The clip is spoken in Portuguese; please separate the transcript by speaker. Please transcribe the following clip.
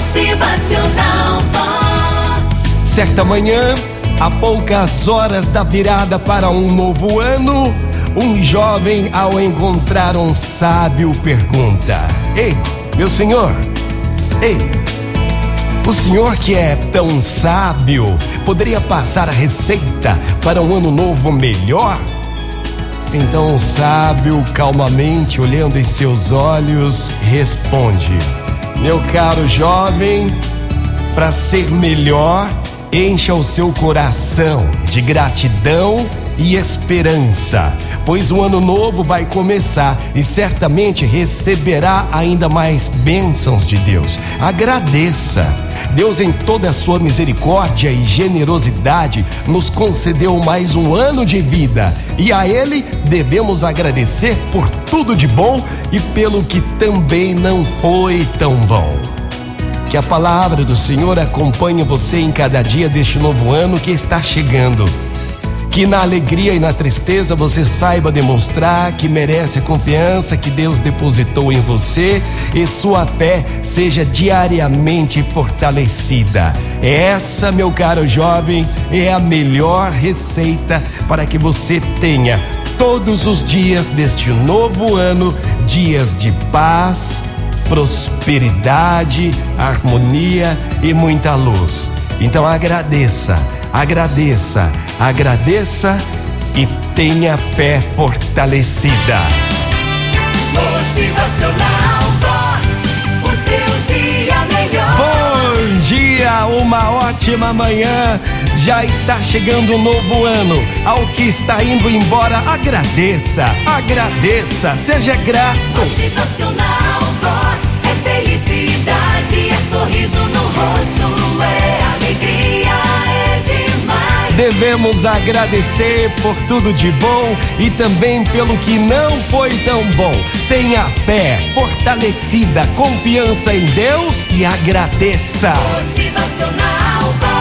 Speaker 1: Motivacional Vox.
Speaker 2: Certa manhã, a poucas horas da virada para um novo ano, um jovem, ao encontrar um sábio, pergunta: Ei, meu senhor, ei, o senhor que é tão sábio, poderia passar a receita para um ano novo melhor? Então o sábio, calmamente olhando em seus olhos, responde: Meu caro jovem, para ser melhor, encha o seu coração de gratidão e esperança, pois o ano novo vai começar e certamente receberá ainda mais bênçãos de Deus. Agradeça. Deus, em toda a sua misericórdia e generosidade, nos concedeu mais um ano de vida e a Ele devemos agradecer por tudo de bom e pelo que também não foi tão bom. Que a palavra do Senhor acompanhe você em cada dia deste novo ano que está chegando. Que na alegria e na tristeza você saiba demonstrar que merece a confiança que Deus depositou em você e sua fé seja diariamente fortalecida. Essa, meu caro jovem, é a melhor receita para que você tenha todos os dias deste novo ano dias de paz, prosperidade, harmonia e muita luz. Então agradeça agradeça, agradeça e tenha fé fortalecida.
Speaker 1: Motivacional Vox, o seu dia melhor.
Speaker 2: Bom dia, uma ótima manhã. Já está chegando um novo ano. Ao que está indo embora, agradeça, agradeça, seja grato.
Speaker 1: Motivacional Vox é felicidade, é sorriso no rosto,
Speaker 2: Devemos agradecer por tudo de bom e também pelo que não foi tão bom. Tenha fé, fortalecida, confiança em Deus e agradeça.
Speaker 1: Motivacional.